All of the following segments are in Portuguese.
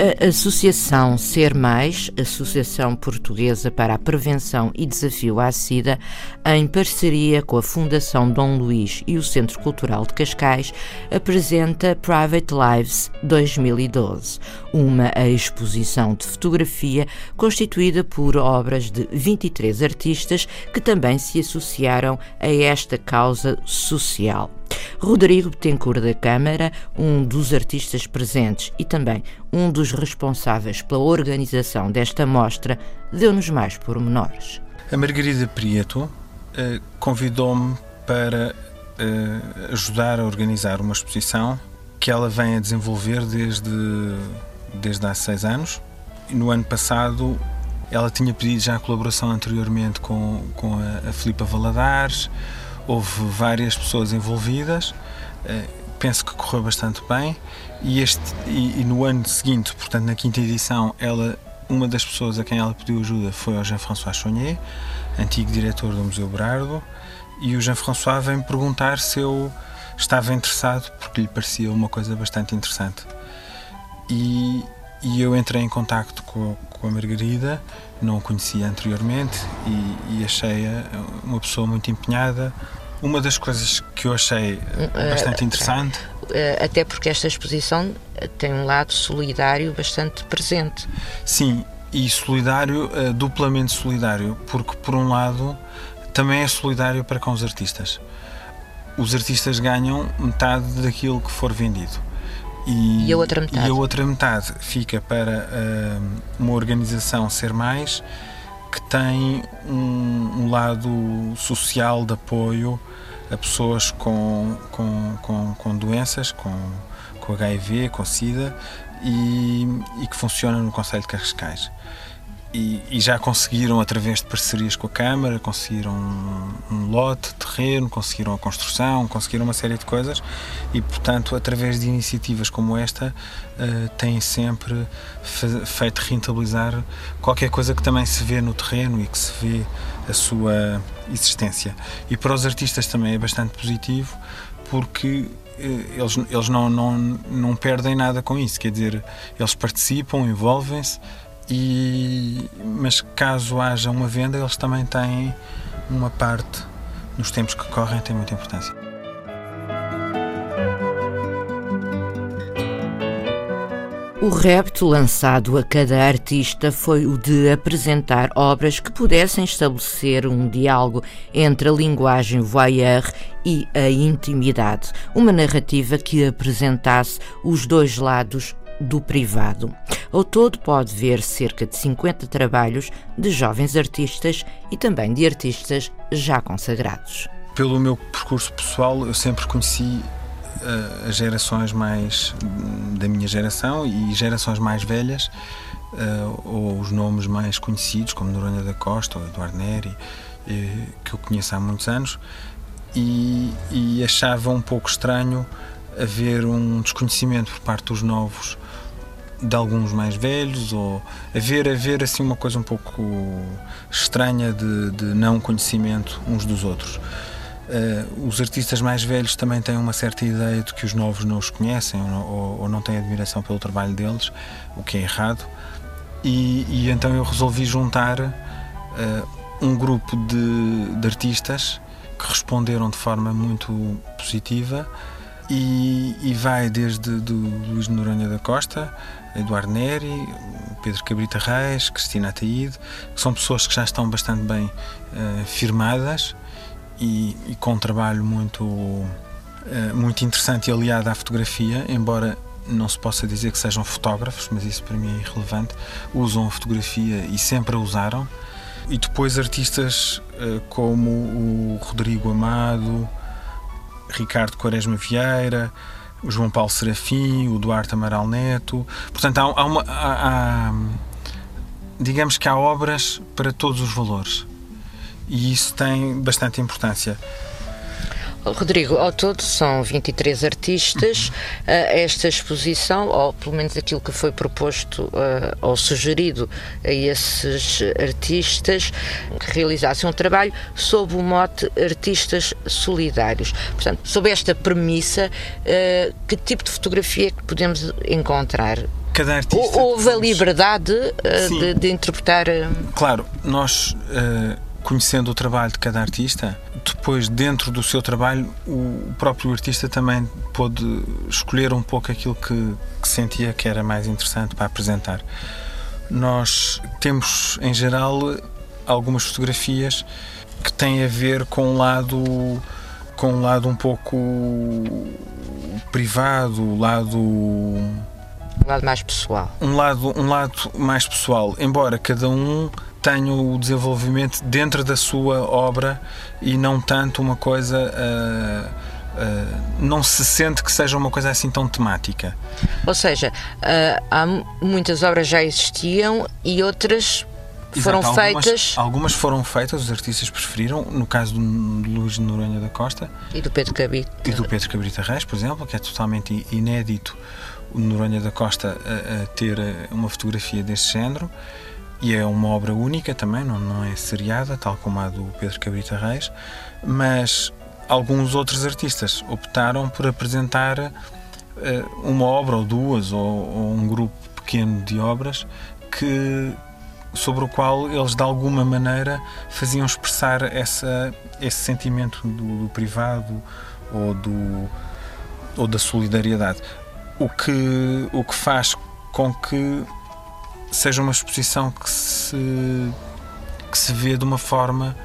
A Associação Ser Mais, Associação Portuguesa para a Prevenção e Desafio à SIDA, em parceria com a Fundação Dom Luís e o Centro Cultural de Cascais, apresenta Private Lives 2012, uma exposição de fotografia constituída por obras de 23 artistas que também se associaram a esta causa social. Rodrigo Betancourt da Câmara, um dos artistas presentes e também um dos responsáveis pela organização desta mostra, deu-nos mais pormenores. A Margarida Prieto uh, convidou-me para uh, ajudar a organizar uma exposição que ela vem a desenvolver desde, desde há seis anos. No ano passado ela tinha pedido já a colaboração anteriormente com, com a, a Filipa Valadares, houve várias pessoas envolvidas, eh, penso que correu bastante bem e, este, e, e, no ano seguinte, portanto na quinta edição, ela, uma das pessoas a quem ela pediu ajuda foi o Jean-François Chonier, antigo diretor do Museu Berardo, e o Jean-François vem perguntar se eu estava interessado, porque lhe parecia uma coisa bastante interessante. E, e eu entrei em contacto com, com a Margarida, não a conhecia anteriormente e, e achei-a uma pessoa muito empenhada. Uma das coisas que eu achei bastante interessante. Eh, até porque esta exposição tem um lado solidário bastante presente. Sim, e solidário, eh, duplamente solidário, porque por um lado também é solidário para com os artistas. Os artistas ganham metade daquilo que for vendido e, e, a outra metade? E a outra metade fica para uh, uma organização Ser Mais que tem um, um, lado social de apoio a pessoas com, com, com, com doenças, com, com HIV, com SIDA e, e que funciona no Conselho de Cascais e, e, já conseguiram, através de parcerias com a Câmara, conseguiram um, um, lote, terreno, conseguiram a construção, conseguiram uma série de coisas e, portanto, através de iniciativas como esta, uh, têm sempre feito rentabilizar qualquer coisa que também se vê no terreno e que se vê a sua existência. E para os artistas também é bastante positivo porque eh, eles, eles não, não, não perdem nada com isso, quer dizer, eles participam, envolvem-se, e, mas caso haja uma venda, eles também têm uma parte, nos tempos que correm, tem muita importância. O repto lançado a cada artista foi o de apresentar obras que pudessem estabelecer um diálogo entre a linguagem voyeur e a intimidade, uma narrativa que apresentasse os dois lados do privado. Ao todo, pode ver cerca de 50 trabalhos de jovens artistas e também de artistas já consagrados. Pelo meu percurso pessoal, eu sempre conheci uh, as gerações mais da minha geração e gerações mais velhas, uh, ou os nomes mais conhecidos, como Noronha da Costa ou Eduardo Neri, uh, que eu conheço há muitos anos, e, e achava um pouco estranho haver um desconhecimento por parte dos novos de alguns mais velhos ou haver, haver assim uma coisa um pouco estranha de, de não conhecimento uns dos outros. Uh, os artistas mais velhos também têm uma certa ideia de que os novos não os conhecem ou, ou, não têm admiração pelo trabalho deles, o que é errado. E, e então eu resolvi juntar uh, um grupo de, de artistas que responderam de forma muito positiva e, e, vai desde do Luís Noronha da Costa Eduardo Neri, Pedro Cabrita Reis, Cristina Ataíde, que são pessoas que já estão bastante bem uh, firmadas e, e, com um trabalho muito, uh, muito interessante e aliado à fotografia, embora não se possa dizer que sejam fotógrafos, mas isso para mim é irrelevante, usam a fotografia e sempre a usaram. E depois artistas uh, como o Rodrigo Amado, Ricardo Quaresma Vieira, o João Paulo Serafim, o Duarte Amaral Neto. Portanto, há, há uma. Há, há, digamos que há obras para todos os valores. e isso tem bastante importância. Rodrigo, ao todo são 23 artistas. Uh, esta exposição, ou pelo menos aquilo que foi proposto uh, ou sugerido a esses artistas, realizassem um trabalho sob o mote Artistas Solidários. Portanto, sob esta premissa, uh, que tipo de fotografia é que podemos encontrar? Cada artista. Houve a liberdade de, de, interpretar. Claro, nós conhecendo o trabalho de cada artista, depois, dentro do seu trabalho, o próprio artista também pôde escolher um pouco aquilo que, que sentia que era mais interessante para apresentar. Nós temos, em geral, algumas fotografias que têm a ver com um lado com um lado um pouco privado, um lado um lado mais pessoal. Um lado um lado mais pessoal, embora cada um tenho o desenvolvimento dentro da sua obra e não tanto uma coisa. Uh, Uh, não se sente que seja uma coisa assim tão temática. Ou seja, uh, há muitas obras já existiam e outras foram Exato, feitas. Algumas foram feitas, os artistas preferiram, no caso do Luís de Noronha da Costa e do Pedro Cabrita. E do Pedro Cabrita Reis, por exemplo, que é totalmente inédito o Noronha da Costa a, a ter uma fotografia deste género e é uma obra única também, não, não é seriada, tal como a do Pedro Cabrita Reis, mas alguns outros artistas optaram por apresentar uh, uma obra ou duas ou, ou, um grupo pequeno de obras que sobre o qual eles de alguma maneira faziam expressar essa, esse sentimento do, do privado ou do ou da solidariedade. O que o que faz com que seja uma exposição que se, que se vê de uma forma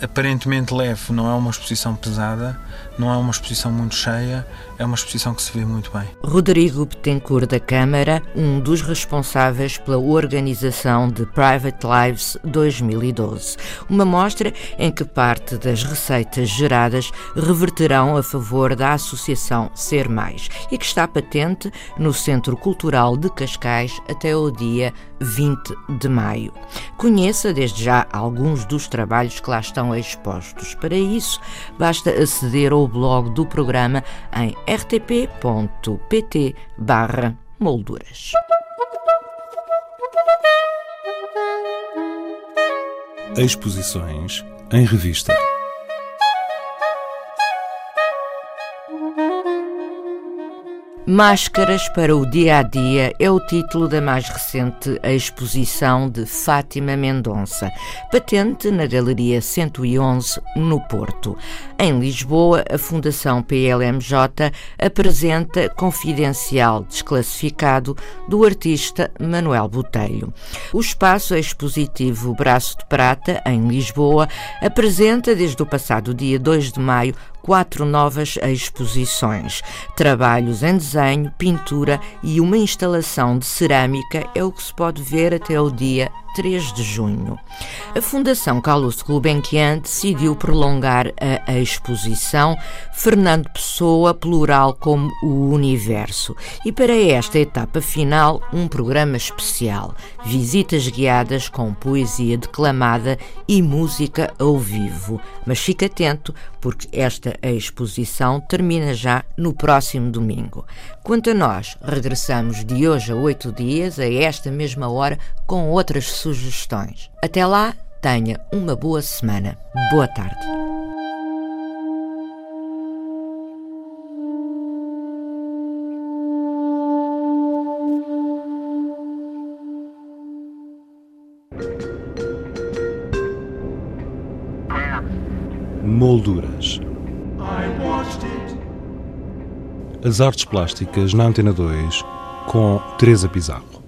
aparentemente leve, não é uma exposição pesada, não é uma exposição muito cheia, é uma exposição que se vê muito bem. Rodrigo Betancourt da Câmara, um dos responsáveis pela organização de Private Lives 2012, uma mostra em que parte das receitas geradas reverterão a favor da Associação Ser Mais e que está patente no Centro Cultural de Cascais até o dia 20 de maio. Conheça desde já alguns dos trabalhos que lá estão expostos. Para isso, basta aceder ao blog do programa em rtp.pt molduras. Exposições em revista. Máscaras para o Dia a Dia é o título da mais recente exposição de Fátima Mendonça, patente na Galeria 111, no Porto. Em Lisboa, a Fundação PLMJ apresenta Confidencial Desclassificado do artista Manuel Botelho. O espaço expositivo Braço de Prata, em Lisboa, apresenta desde o passado dia 2 de maio quatro novas exposições. Trabalhos em desenho, pintura e uma instalação de cerâmica é o que se pode ver até o dia 3 de junho. A Fundação Carlos Gulbenkian decidiu prolongar a exposição Fernando Pessoa, plural como o universo. E para esta etapa final, um programa especial: visitas guiadas com poesia declamada e música ao vivo. Mas fique atento, porque esta exposição termina já no próximo domingo. Quanto a nós, regressamos de hoje a oito dias, a esta mesma hora, com outras sugestões. Até lá, tenha uma boa semana. Boa tarde. Molduras. As artes plásticas na Antena 2 com Teresa Pizarro.